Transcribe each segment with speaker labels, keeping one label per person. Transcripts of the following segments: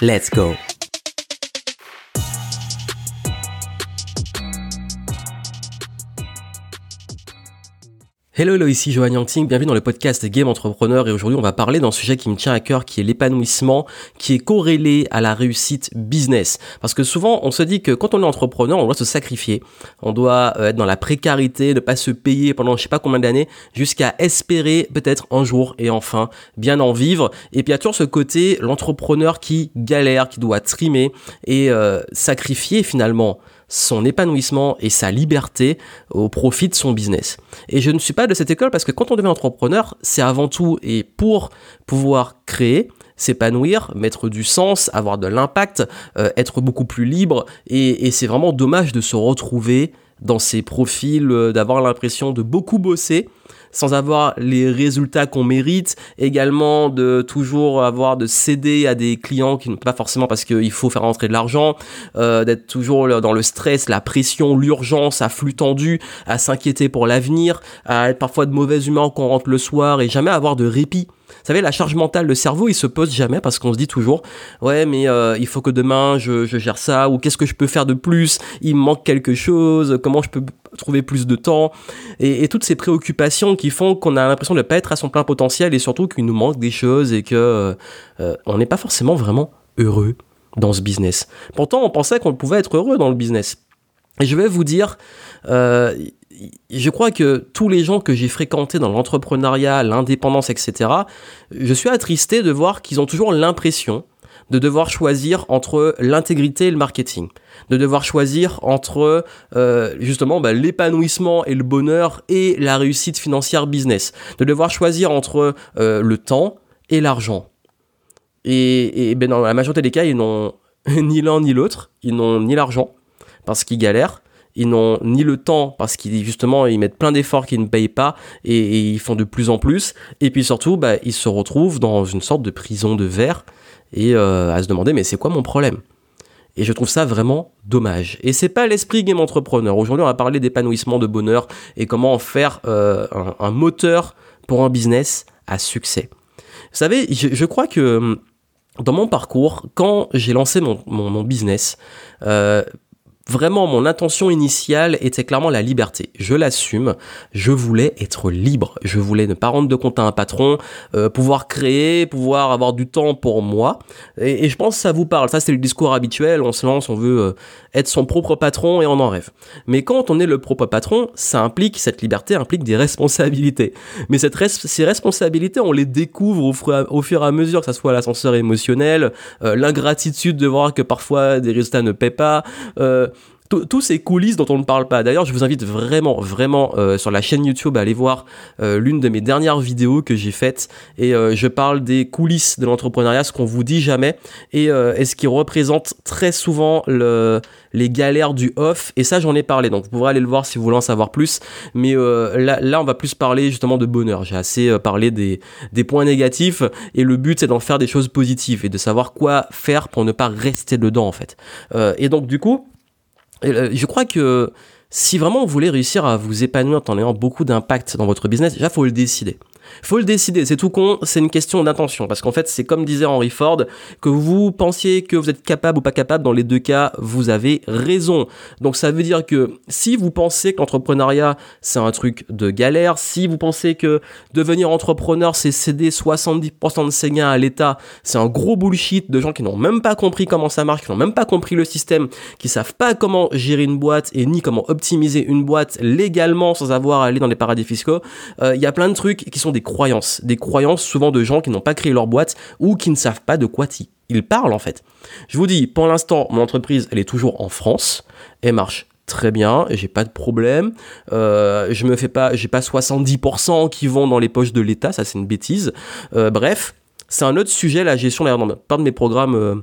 Speaker 1: Let's go Hello, hello, ici Johan Yangting, bienvenue dans le podcast Game Entrepreneur et aujourd'hui on va parler d'un sujet qui me tient à cœur qui est l'épanouissement qui est corrélé à la réussite business. Parce que souvent on se dit que quand on est entrepreneur on doit se sacrifier, on doit euh, être dans la précarité, ne pas se payer pendant je sais pas combien d'années jusqu'à espérer peut-être un jour et enfin bien en vivre. Et puis il y a toujours ce côté l'entrepreneur qui galère, qui doit trimer et euh, sacrifier finalement son épanouissement et sa liberté au profit de son business. Et je ne suis pas de cette école parce que quand on devient entrepreneur, c'est avant tout et pour pouvoir créer, s'épanouir, mettre du sens, avoir de l'impact, euh, être beaucoup plus libre. Et, et c'est vraiment dommage de se retrouver dans ces profils, euh, d'avoir l'impression de beaucoup bosser sans avoir les résultats qu'on mérite, également de toujours avoir de céder à des clients qui ne pas forcément parce qu'il faut faire rentrer de l'argent, euh, d'être toujours dans le stress, la pression, l'urgence, à flux tendu, à s'inquiéter pour l'avenir, à être parfois de mauvaise humeur quand on rentre le soir et jamais avoir de répit. Vous savez, la charge mentale, le cerveau, il se pose jamais parce qu'on se dit toujours, ouais, mais euh, il faut que demain je, gère ça, ou qu'est-ce que je peux faire de plus? Il me manque quelque chose, comment je peux trouver plus de temps? Et, toutes ces préoccupations qui font qu'on a l'impression de ne pas être à son plein potentiel et surtout qu'il nous manque des choses et que euh, euh, on n'est pas forcément vraiment heureux dans ce business. Pourtant, on pensait qu'on pouvait être heureux dans le business. Et je vais vous dire, je crois que tous les gens que j'ai fréquentés dans l'entrepreneuriat, l'indépendance, etc., je suis attristé de voir qu'ils ont toujours l'impression de devoir choisir entre l'intégrité et le marketing, de devoir choisir entre euh, justement bah, l'épanouissement et le bonheur et la réussite financière business, de devoir choisir entre euh, le temps et l'argent. Et, ben dans la majorité des cas, ils n'ont ni l'un ni l'autre, ils n'ont ni l'argent parce qu'ils galèrent, ils n'ont ni le temps parce qu'ils justement ils mettent plein d'efforts qu'ils ne payent pas et, ils font de plus en plus et puis surtout bah, ils se retrouvent dans une sorte de prison de verre et euh, à se demander mais c'est quoi mon problème? Et je trouve ça vraiment dommage. Et c'est pas l'esprit game entrepreneur. Aujourd'hui, on va parler d'épanouissement, de bonheur et comment en faire euh, un, moteur pour un business à succès. Vous savez, je, crois que hum, dans mon parcours, quand j'ai lancé mon, mon, business, euh, Vraiment, mon intention initiale était clairement la liberté. Je l'assume. Je voulais être libre. Je voulais ne pas rendre de compte à un patron, euh, pouvoir créer, pouvoir avoir du temps pour moi. Et, je pense que ça vous parle. Ça, c'est le discours habituel. On se lance, on veut euh, être son propre patron et on en rêve. Mais quand on est le propre patron, ça implique, cette liberté implique des responsabilités. Mais cette ces responsabilités, on les découvre au, fur et à mesure, que ça soit l'ascenseur émotionnel, euh, l'ingratitude de voir que parfois des résultats ne paient pas, tous ces coulisses dont on ne parle pas. D'ailleurs, je vous invite vraiment, vraiment euh, sur la chaîne YouTube à aller voir euh, l'une de mes dernières vidéos que j'ai faites et euh, je parle des coulisses de l'entrepreneuriat, ce qu'on vous dit jamais et, et, ce qui représente très souvent le, les galères du off? Et ça, j'en ai parlé, donc vous pourrez aller le voir si vous voulez en savoir plus. Mais là, là, on va plus parler justement de bonheur. J'ai assez parlé des, des points négatifs et le but c'est d'en faire des choses positives et de savoir quoi faire pour ne pas rester dedans en fait. et donc du coup euh, je crois que si vraiment vous voulez réussir à vous épanouir en ayant beaucoup d'impact dans votre business, déjà faut le décider. Faut le décider, c'est tout con, c'est une question d'intention. Parce qu'en fait, c'est comme disait Henry Ford, que vous pensiez que vous êtes capable ou pas capable, dans les deux cas, vous avez raison. Donc ça veut dire que si vous pensez que l'entrepreneuriat, c'est un truc de galère, si vous pensez que devenir entrepreneur, c'est céder 70% de ses gains à l'État, c'est un gros bullshit de gens qui n'ont même pas compris comment ça marche, qui n'ont même pas compris le système, qui savent pas comment gérer une boîte et ni comment optimiser une boîte légalement sans avoir à aller dans les paradis fiscaux, euh, il y a plein de trucs qui sont des des croyances, des croyances souvent de gens qui n'ont pas créé leur boîte ou qui ne savent pas de quoi ils parlent en fait. Je vous dis, pour l'instant, mon entreprise, elle est toujours en France, elle marche très bien, j'ai pas de problème. Euh, je me fais pas, j'ai pas 70% qui vont dans les poches de l'État, ça c'est une bêtise. Euh, bref, c'est un autre sujet la gestion d'ailleurs dans de mes programmes. Euh,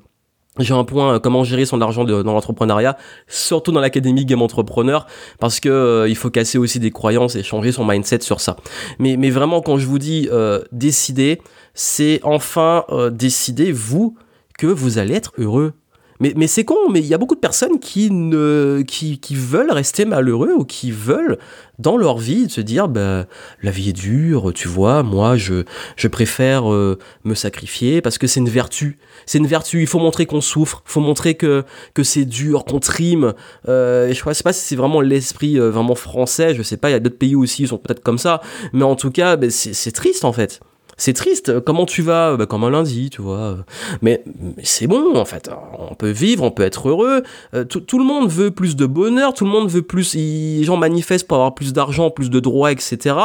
Speaker 1: j'ai un point euh, comment gérer son argent dans l'entrepreneuriat, surtout dans l'académie Game Entrepreneur, parce que euh, il faut casser aussi des croyances et changer son mindset sur ça. Mais, mais vraiment, quand je vous dis euh, décider, c'est enfin décider vous que vous allez être heureux mais, mais c'est con, mais il y a beaucoup de personnes qui, ne, qui, qui veulent rester malheureux ou qui veulent, dans leur vie, se dire bah, la vie est dure, tu vois, moi je, je préfère euh, me sacrifier parce que c'est une vertu. C'est une vertu, il faut montrer qu'on souffre, il faut montrer que, que c'est dur, qu'on trime. Euh, je ne sais pas si c'est vraiment l'esprit euh, vraiment français, je sais pas, il y a d'autres pays aussi, ils sont peut-être comme ça, mais en tout cas, bah, c'est triste en fait c'est triste. Comment tu vas bah, Comme un lundi, tu vois. Mais, c'est bon, en fait. On peut vivre, on peut être heureux. Euh, tout, le monde veut plus de bonheur, tout le monde veut plus. Les gens manifestent pour avoir plus d'argent, plus de droits, etc.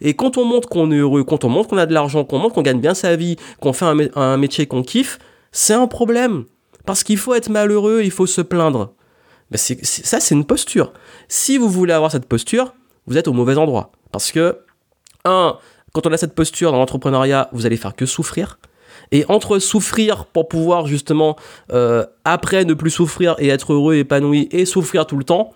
Speaker 1: Et quand on montre qu'on est heureux, quand on montre qu'on a de l'argent, qu'on montre qu'on gagne bien sa vie, qu'on fait un, métier qu'on kiffe, c'est un problème. Parce qu'il faut être malheureux, il faut se plaindre. Ça, c'est une posture. Si vous voulez avoir cette posture, vous êtes au mauvais endroit. Parce que, un, quand on a cette posture dans l'entrepreneuriat, vous allez faire que souffrir. Et entre souffrir pour pouvoir justement euh, après ne plus souffrir et être heureux, épanoui et souffrir tout le temps,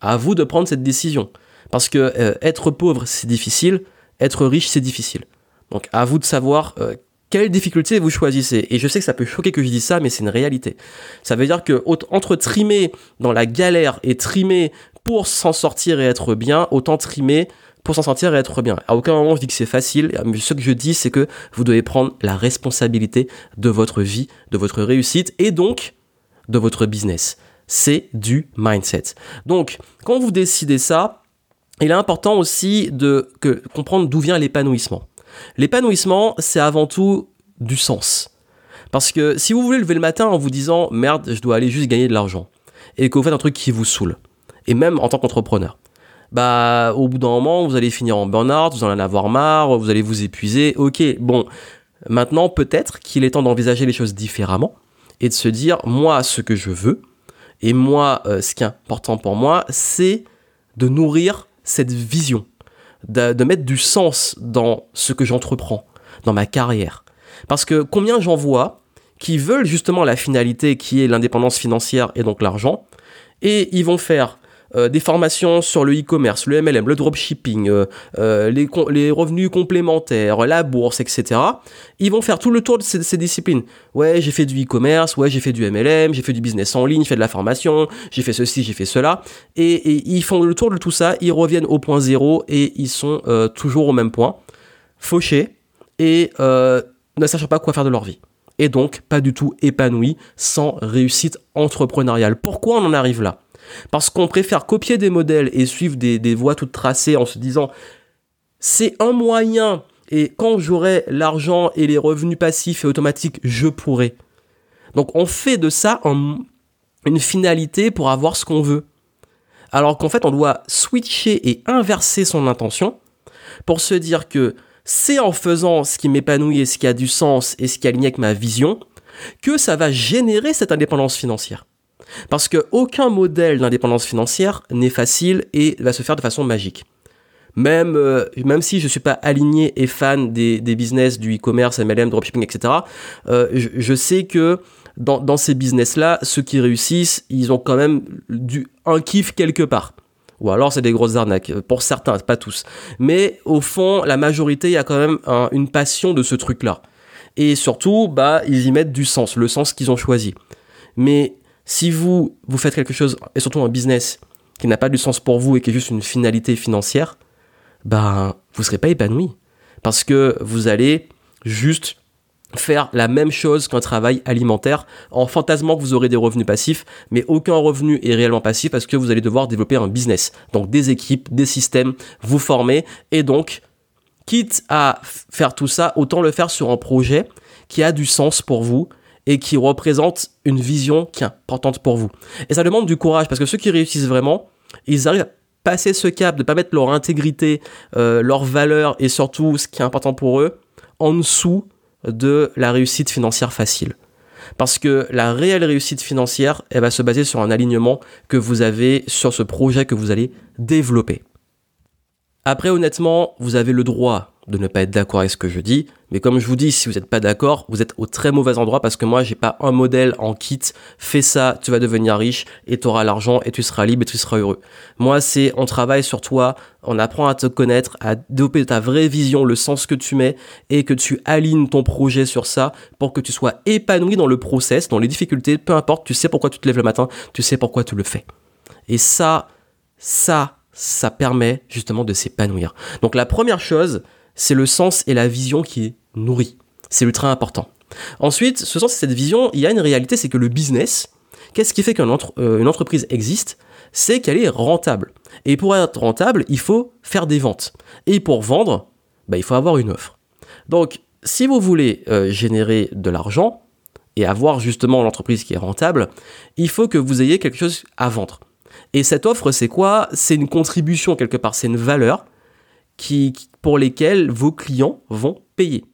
Speaker 1: à vous de prendre cette décision. Parce que euh, être pauvre c'est difficile, être riche c'est difficile. Donc à vous de savoir euh, quelle difficulté vous choisissez. Et je sais que ça peut choquer que je dise ça, mais c'est une réalité. Ça veut dire que entre trimer dans la galère et trimer pour s'en sortir et être bien, autant trimer pour s'en sortir et être bien. À aucun moment je dis que c'est facile, mais ce que je dis c'est que vous devez prendre la responsabilité de votre vie, de votre réussite et donc de votre business. C'est du mindset. Donc, quand vous décidez ça, il est important aussi de comprendre d'où vient l'épanouissement. L'épanouissement, c'est avant tout du sens. Parce que si vous voulez lever le matin en vous disant merde, je dois aller juste gagner de l'argent, et que vous faites un truc qui vous saoule, et même en tant qu'entrepreneur, bah au bout d'un moment, vous allez finir en burn-out, vous allez en avoir marre, vous allez vous épuiser. Ok, bon, maintenant peut-être qu'il est temps d'envisager les choses différemment et de se dire, moi, ce que je veux, et moi, euh, ce qui est important pour moi, c'est de nourrir cette vision, de, de mettre du sens dans ce que j'entreprends, dans ma carrière. Parce que combien j'en vois qui veulent justement la finalité qui est l'indépendance financière et donc l'argent, et ils vont faire euh, des formations sur le e-commerce, le MLM, le dropshipping, euh, euh, les, les, revenus complémentaires, la bourse, etc. Ils vont faire tout le tour de ces, disciplines. Ouais, j'ai fait du e-commerce, ouais, j'ai fait du MLM, j'ai fait du business en ligne, j'ai fait de la formation, j'ai fait ceci, j'ai fait cela. Et, ils font le tour de tout ça, ils reviennent au point zéro et ils sont toujours au même point, fauchés et ne sachant pas quoi faire de leur vie et donc pas du tout épanouis sans réussite entrepreneuriale. Pourquoi on en arrive là? Parce qu'on préfère copier des modèles et suivre des, voies toutes tracées en se disant c'est un moyen et quand j'aurai l'argent et les revenus passifs et automatiques, je pourrai. Donc on fait de ça une finalité pour avoir ce qu'on veut. Alors qu'en fait on doit switcher et inverser son intention pour se dire que c'est en faisant ce qui m'épanouit et ce qui a du sens et ce qui aligne avec ma vision que ça va générer cette indépendance financière. Parce qu'aucun modèle d'indépendance financière n'est facile et va se faire de façon magique. Même, euh, même si je ne suis pas aligné et fan des, business du e-commerce, MLM, dropshipping, etc., euh, je, sais que dans, ces business-là, ceux qui réussissent, ils ont quand même du, un kiff quelque part. Ou alors c'est des grosses arnaques, pour certains, pas tous. Mais au fond, la majorité, il y a quand même une passion de ce truc-là. Et surtout, bah, ils y mettent du sens, le sens qu'ils ont choisi. Mais si vous, vous faites quelque chose, et surtout un business, qui n'a pas du sens pour vous et qui est juste une finalité financière, ben, vous ne serez pas épanoui. Parce que vous allez juste faire la même chose qu'un travail alimentaire en fantasmant que vous aurez des revenus passifs, mais aucun revenu est réellement passif parce que vous allez devoir développer un business. Donc des équipes, des systèmes, vous former et donc, quitte à faire tout ça, autant le faire sur un projet qui a du sens pour vous et qui représente une vision qui est importante pour vous. Et ça demande du courage parce que ceux qui réussissent vraiment, ils arrivent à passer ce cap, de pas mettre leur intégrité, euh, leur valeur et surtout ce qui est important pour eux en dessous de la réussite financière facile. Parce que la réelle réussite financière, elle va se baser sur un alignement que vous avez sur ce projet que vous allez développer. Après, honnêtement, vous avez le droit de ne pas être d'accord avec ce que je dis, mais comme je vous dis, si vous n'êtes pas d'accord, vous êtes au très mauvais endroit parce que moi, j'ai pas un modèle en kit, fais ça, tu vas devenir riche et tu auras l'argent et tu seras libre et tu seras heureux. Moi, c'est on travaille sur toi, on apprend à te connaître, à développer ta vraie vision, le sens que tu mets et que tu alignes ton projet sur ça pour que tu sois épanoui dans le process, dans les difficultés, peu importe, tu sais pourquoi tu te lèves le matin, tu sais pourquoi tu le fais. Et ça, ça, ça permet justement de s'épanouir. Donc la première chose, c'est le sens et la vision qui est nourrie. C'est ultra important. Ensuite, ce sens et cette vision, il y a une réalité, c'est que le business, qu'est-ce qui fait qu'une euh, entreprise existe? C'est qu'elle est rentable. Et pour être rentable, il faut faire des ventes. Et pour vendre, bah, il faut avoir une offre. Donc, si vous voulez euh, générer de l'argent et avoir justement l'entreprise qui est rentable, il faut que vous ayez quelque chose à vendre. Et cette offre, c'est quoi? C'est une contribution quelque part, c'est une valeur qui, pour lesquels vos clients vont payer.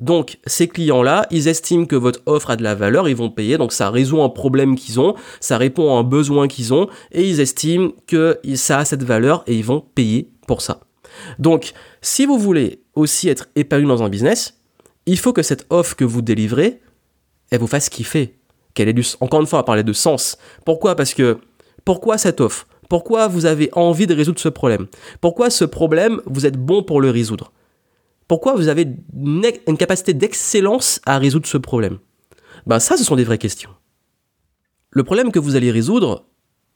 Speaker 1: Donc ces clients-là, ils estiment que votre offre a de la valeur, ils vont payer, donc ça résout un problème qu'ils ont, ça répond à un besoin qu'ils ont, et ils estiment que ça a cette valeur et ils vont payer pour ça. Donc si vous voulez aussi être épanoui dans un business, il faut que cette offre que vous délivrez, elle vous fasse kiffer, qu'elle ait du, encore une fois, à parler de sens. Pourquoi? Parce que pourquoi cette offre? Pourquoi vous avez envie de résoudre ce problème? Pourquoi ce problème, vous êtes bon pour le résoudre? Pourquoi vous avez une, capacité d'excellence à résoudre ce problème? Ben ça, ce sont des vraies questions. Le problème que vous allez résoudre,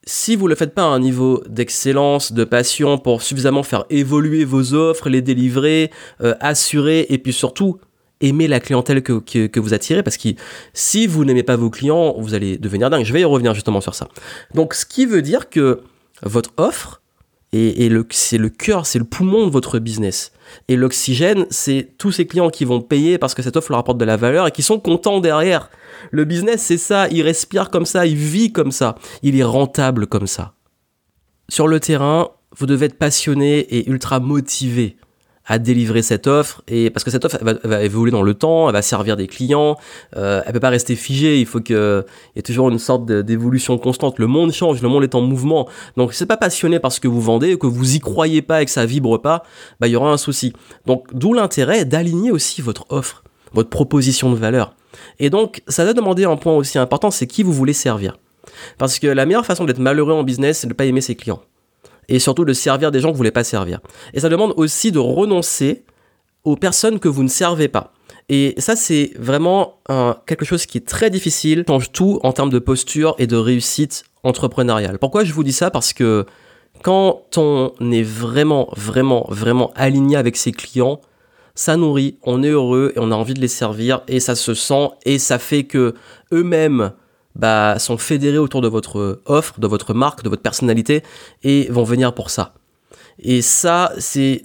Speaker 1: si vous ne le faites pas à un niveau d'excellence, de passion pour suffisamment faire évoluer vos offres, les délivrer, euh, assurer et puis surtout aimer la clientèle que, que, vous attirez parce que si vous n'aimez pas vos clients, vous allez devenir dingue. Je vais y revenir justement sur ça. Donc ce qui veut dire que votre offre, et, c'est le cœur, c'est le poumon de votre business. Et l'oxygène, c'est tous ces clients qui vont payer parce que cette offre leur apporte de la valeur et qui sont contents derrière. Le business, c'est ça, il respire comme ça, il vit comme ça, il est rentable comme ça. Sur le terrain, vous devez être passionné et ultra motivé à délivrer cette offre et parce que cette offre va, évoluer dans le temps, elle va servir des clients, euh, elle peut pas rester figée, il faut que il y ait toujours une sorte d'évolution constante. Le monde change, le monde est en mouvement. Donc si c'est pas passionné par ce que vous vendez, que vous y croyez pas et que ça vibre pas, bah il y aura un souci. Donc d'où l'intérêt d'aligner aussi votre offre, votre proposition de valeur. Et donc ça va demander un point aussi important, c'est qui vous voulez servir. Parce que la meilleure façon d'être malheureux en business, c'est de ne pas aimer ses clients et surtout de servir des gens que vous voulez pas servir. Et ça demande aussi de renoncer aux personnes que vous ne servez pas. Et ça, c'est vraiment quelque chose qui est très difficile, change tout en termes de posture et de réussite entrepreneuriale. Pourquoi je vous dis ça? Parce que quand on est vraiment, vraiment, vraiment aligné avec ses clients, ça nourrit, on est heureux et on a envie de les servir et ça se sent et ça fait que eux-mêmes bah, sont fédérés autour de votre offre, de votre marque, de votre personnalité et vont venir pour ça. Et ça, c'est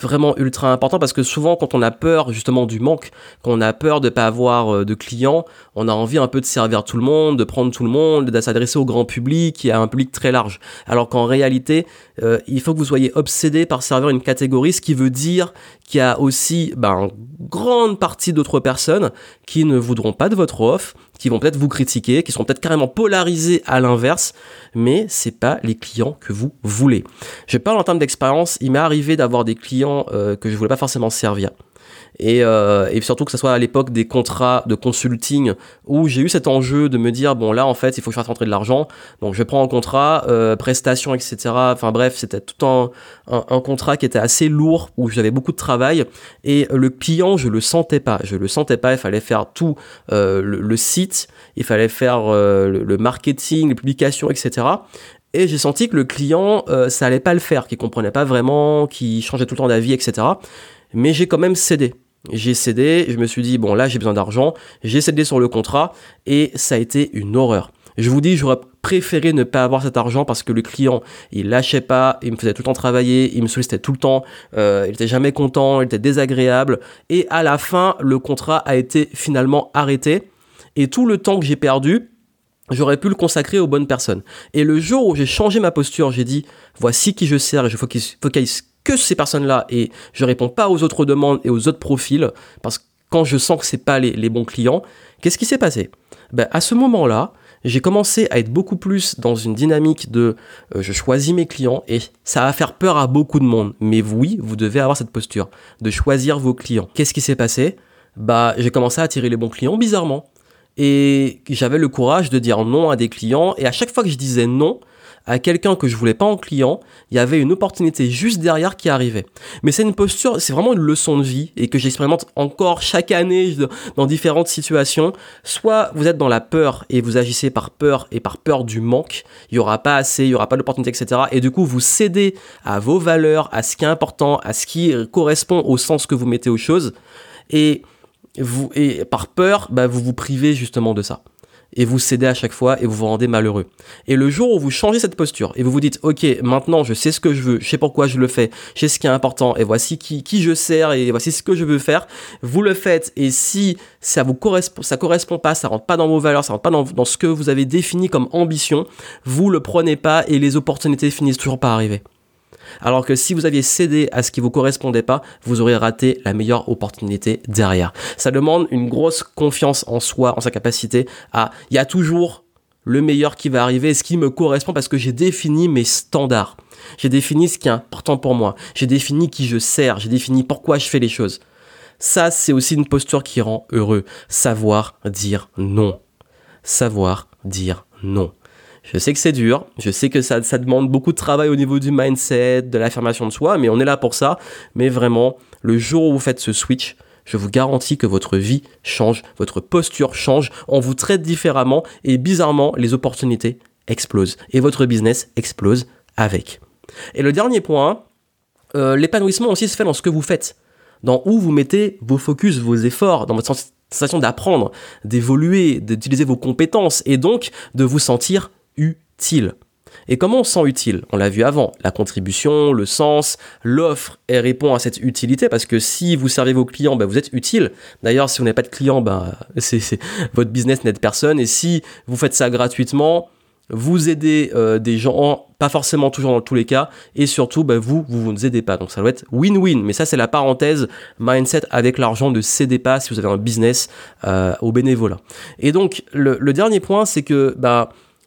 Speaker 1: vraiment ultra important parce que souvent quand on a peur justement du manque, quand on a peur de pas avoir euh, de clients, on a envie un peu de servir tout le monde, de prendre tout le monde, de s'adresser au grand public et à un public très large. Alors qu'en réalité, euh, il faut que vous soyez obsédé par servir une catégorie, ce qui veut dire qu'il y a aussi ben, une grande partie d'autres personnes qui ne voudront pas de votre offre, qui vont peut-être vous critiquer, qui seront peut-être carrément polarisés à l'inverse, mais c'est pas les clients que vous voulez. Je parle en termes d'expérience, il m'est arrivé d'avoir des clients euh, que je voulais pas forcément servir. Et, euh, et, surtout que ce soit à l'époque des contrats de consulting où j'ai eu cet enjeu de me dire bon là en fait il faut que je fasse rentrer de l'argent. Donc je prends un contrat euh, prestations etc enfin bref c'était tout un, un, contrat qui était assez lourd où j'avais beaucoup de travail. Et le client je le sentais pas. Je le sentais pas. Il fallait faire tout euh, le, site. Il fallait faire euh, le, marketing les publications etc et j'ai senti que le client euh, ça allait pas le faire qu'il comprenait pas vraiment qu'il changeait tout le temps d'avis etc mais j'ai quand même cédé j'ai cédé, je me suis dit, bon là j'ai besoin d'argent, j'ai cédé sur le contrat et ça a été une horreur. Je vous dis, j'aurais préféré ne pas avoir cet argent parce que le client, il lâchait pas, il me faisait tout le temps travailler, il me sollicitait tout le temps, euh, il était jamais content, il était désagréable. Et à la fin, le contrat a été finalement arrêté. Et tout le temps que j'ai perdu, j'aurais pu le consacrer aux bonnes personnes. Et le jour où j'ai changé ma posture, j'ai dit, voici qui je sers et je focalise que ces personnes-là et je réponds pas aux autres demandes et aux autres profils parce que quand je sens que c'est pas les, bons clients, qu'est-ce qui s'est passé? Ben, À ce moment-là, j'ai commencé à être beaucoup plus dans une dynamique de euh, je choisis mes clients et ça va faire peur à beaucoup de monde. Mais oui, vous devez avoir cette posture de choisir vos clients. Qu'est-ce qui s'est passé? Bah, j'ai commencé à attirer les bons clients bizarrement. Et j'avais le courage de dire non à des clients et à chaque fois que je disais non, à quelqu'un que je voulais pas en client, il y avait une opportunité juste derrière qui arrivait. Mais c'est une posture, c'est vraiment une leçon de vie et que j'expérimente encore chaque année dans différentes situations. Soit vous êtes dans la peur et vous agissez par peur et par peur du manque, il y aura pas assez, il y aura pas d'opportunité, etc. Et du coup, vous cédez à vos valeurs, à ce qui est important, à ce qui correspond au sens que vous mettez aux choses. Et vous, et par peur, bah, vous vous privez justement de ça et vous cédez à chaque fois et vous vous rendez malheureux. Et le jour où vous changez cette posture et vous vous dites, ok, maintenant je sais ce que je veux, je sais pourquoi je le fais, je sais ce qui est important et voici qui, qui je sers et voici ce que je veux faire, vous le faites et si ça vous correspond, ça correspond pas, ça rentre pas dans vos valeurs, ça rentre pas dans, dans ce que vous avez défini comme ambition, vous le prenez pas et les opportunités finissent toujours par arriver. Alors que si vous aviez cédé à ce qui vous correspondait pas, vous auriez raté la meilleure opportunité derrière. Ça demande une grosse confiance en soi, en sa capacité à, il y a toujours le meilleur qui va arriver, ce qui me correspond parce que j'ai défini mes standards. J'ai défini ce qui est important pour moi. J'ai défini qui je sers. J'ai défini pourquoi je fais les choses. Ça, c'est aussi une posture qui rend heureux. Savoir dire non. Savoir dire non. Je sais que c'est dur, je sais que ça, demande beaucoup de travail au niveau du mindset, de l'affirmation de soi, mais on est là pour ça. Mais vraiment, le jour où vous faites ce switch, je vous garantis que votre vie change, votre posture change, on vous traite différemment et bizarrement, les opportunités explosent et votre business explose avec. Et le dernier point, euh, l'épanouissement aussi se fait dans ce que vous faites, dans où vous mettez vos focus, vos efforts, dans votre sensation d'apprendre, d'évoluer, d'utiliser vos compétences et donc de vous sentir utile. Et comment on se sent utile? On l'a vu avant, la contribution, le sens, l'offre, elle répond à cette utilité parce que si vous servez vos clients, ben vous êtes utile. D'ailleurs, si vous n'avez pas de clients, ben, c'est, votre business n'aide personne. Et si vous faites ça gratuitement, vous aidez euh, des gens, pas forcément toujours dans tous les cas, et surtout, ben, vous, vous ne aidez pas. Donc ça doit être win-win. Mais ça, c'est la parenthèse mindset avec l'argent. Ne cédez pas si vous avez un business euh, au bénévolat. Et donc, le, dernier point, c'est que...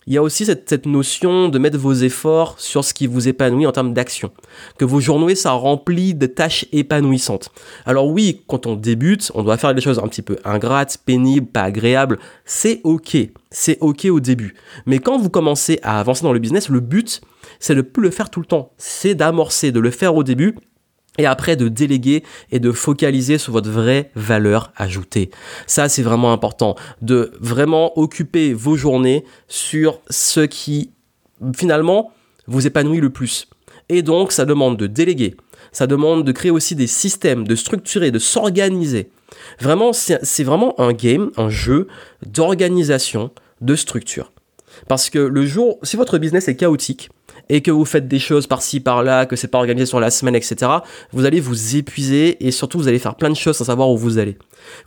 Speaker 1: il y a aussi cette, notion de mettre vos efforts sur ce qui vous épanouit en termes d'action. Que vos journées, ça remplit de tâches épanouissantes. Alors oui, quand on débute, on doit faire des choses un petit peu ingrates, pénibles, pas agréables. C'est ok. C'est ok au début. Mais quand vous commencez à avancer dans le business, le but, c'est de plus le faire tout le temps. C'est d'amorcer, de le faire au début et après de déléguer et de focaliser sur votre vraie valeur ajoutée. Ça, c'est vraiment important, de vraiment occuper vos journées sur ce qui, finalement, vous épanouit le plus. Et donc, ça demande de déléguer, ça demande de créer aussi des systèmes, de structurer, de s'organiser. Vraiment, c'est vraiment un game, un jeu d'organisation, de structure. Parce que le jour, si votre business est chaotique, et que vous faites des choses par-ci par-là, que c'est pas organisé sur la semaine, etc., vous allez vous épuiser et surtout vous allez faire plein de choses sans savoir où vous allez.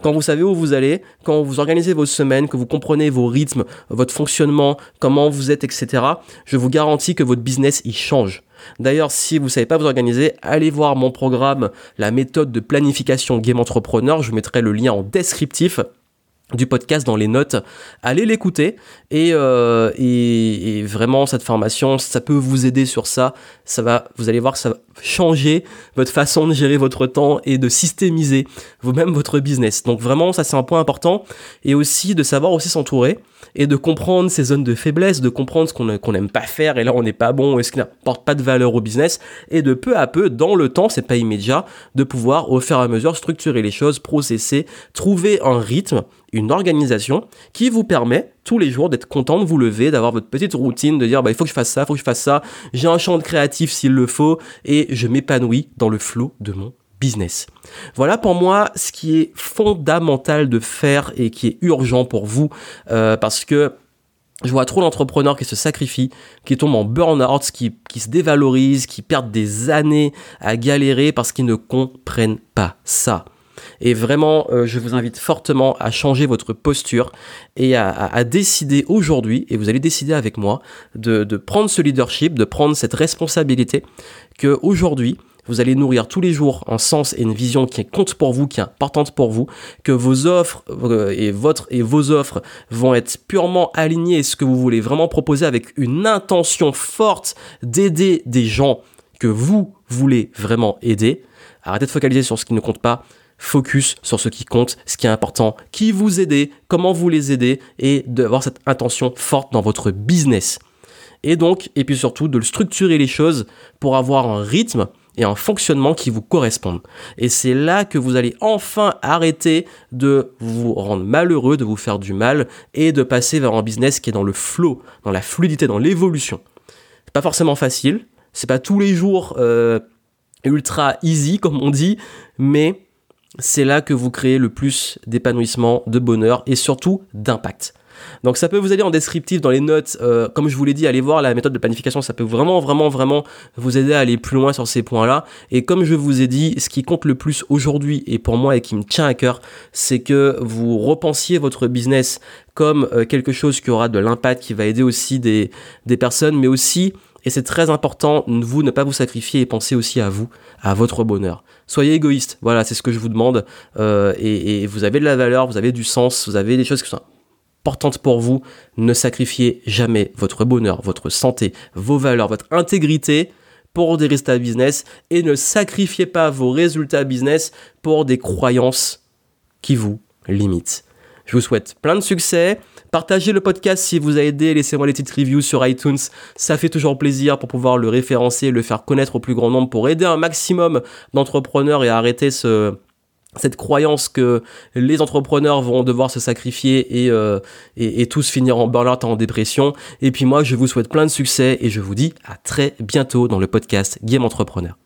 Speaker 1: Quand vous savez où vous allez, quand vous organisez vos semaines, que vous comprenez vos rythmes, votre fonctionnement, comment vous êtes, etc., je vous garantis que votre business il change. D'ailleurs, si vous ne savez pas vous organiser, allez voir mon programme, la méthode de planification Game Entrepreneur. Je mettrai le lien en descriptif du podcast dans les notes, allez l'écouter euh, et, et, vraiment cette formation, ça peut vous aider sur ça. Ça va, vous allez voir, ça va changer votre façon de gérer votre temps et de systémiser vous-même votre business. Donc vraiment, ça c'est un point important et aussi de savoir aussi s'entourer et de comprendre ses zones de faiblesse, de comprendre ce qu'on n'aime pas faire et là on n'est pas bon et ce qui n'apporte pas de valeur au business? Et de peu à peu, dans le temps, c'est pas immédiat, de pouvoir au fur et à mesure structurer les choses, processer, trouver un rythme une organisation qui vous permet tous les jours d'être content de vous lever, d'avoir votre petite routine, de dire bah, il faut que je fasse ça, il faut que je fasse ça, j'ai un champ de créatif s'il le faut et je m'épanouis dans le flot de mon business. Voilà pour moi ce qui est fondamental de faire et qui est urgent pour vous euh, parce que je vois trop d'entrepreneurs qui se sacrifient, qui tombent en burn-out, qui, qui se dévalorisent, qui perdent des années à galérer parce qu'ils ne comprennent pas ça. Et vraiment, euh, je vous invite fortement à changer votre posture et à, décider aujourd'hui, et vous allez décider avec moi, de, prendre ce leadership, de prendre cette responsabilité, que aujourd'hui, vous allez nourrir tous les jours un sens et une vision qui compte pour vous, qui est importante pour vous, que vos offres euh, et votre et vos offres vont être purement alignées à ce que vous voulez vraiment proposer avec une intention forte d'aider des gens que vous voulez vraiment aider. Arrêtez de focaliser sur ce qui ne compte pas. Focus sur ce qui compte, ce qui est important, qui vous aider, comment vous les aider et d'avoir cette intention forte dans votre business. Et donc, et puis surtout, de structurer les choses pour avoir un rythme et un fonctionnement qui vous correspondent. Et c'est là que vous allez enfin arrêter de vous rendre malheureux, de vous faire du mal et de passer vers un business qui est dans le flow, dans la fluidité, dans l'évolution. C'est pas forcément facile, c'est pas tous les jours euh, ultra easy comme on dit, mais c'est là que vous créez le plus d'épanouissement, de bonheur et surtout d'impact. Donc ça peut vous aider en descriptif dans les notes. Euh, comme je vous l'ai dit, allez voir la méthode de planification. Ça peut vraiment, vraiment, vraiment vous aider à aller plus loin sur ces points-là. Et comme je vous ai dit, ce qui compte le plus aujourd'hui et pour moi et qui me tient à cœur, c'est que vous repensiez votre business comme euh, quelque chose qui aura de l'impact, qui va aider aussi des, des personnes, mais aussi et c'est très important, vous, ne pas vous sacrifier et penser aussi à vous, à votre bonheur. Soyez égoïste, voilà, c'est ce que je vous demande. Euh, et, et, vous avez de la valeur, vous avez du sens, vous avez des choses qui sont importante pour vous. Ne sacrifiez jamais votre bonheur, votre santé, vos valeurs, votre intégrité pour des résultats business et ne sacrifiez pas vos résultats business pour des croyances qui vous limitent. Je vous souhaite plein de succès. Partagez le podcast si vous a aidé. Laissez-moi les petites reviews sur iTunes. Ça fait toujours plaisir pour pouvoir le référencer, le faire connaître au plus grand nombre, pour aider un maximum d'entrepreneurs et arrêter ce, cette croyance que les entrepreneurs vont devoir se sacrifier et, euh, et, tous finir en burn-out, en dépression. Et puis moi, je vous souhaite plein de succès et je vous dis à très bientôt dans le podcast Game Entrepreneur.